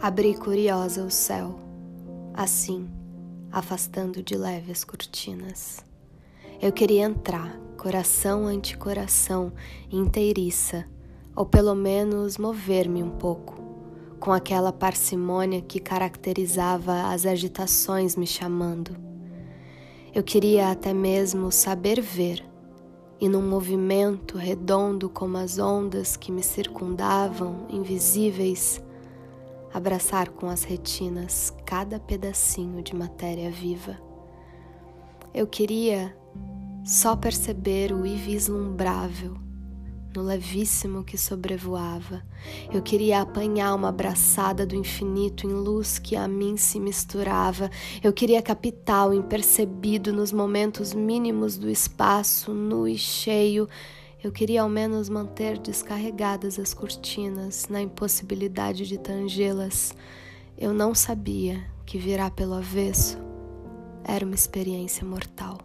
Abri curiosa o céu, assim, afastando de leve as cortinas. Eu queria entrar, coração ante coração, inteiriça, ou pelo menos mover-me um pouco, com aquela parcimônia que caracterizava as agitações me chamando. Eu queria até mesmo saber ver, e num movimento redondo como as ondas que me circundavam, invisíveis, abraçar com as retinas cada pedacinho de matéria viva. Eu queria só perceber o invislumbrável no levíssimo que sobrevoava. Eu queria apanhar uma abraçada do infinito em luz que a mim se misturava. Eu queria captar o impercebido nos momentos mínimos do espaço, nu e cheio eu queria ao menos manter descarregadas as cortinas, na impossibilidade de tangê-las. Eu não sabia que virar pelo avesso era uma experiência mortal.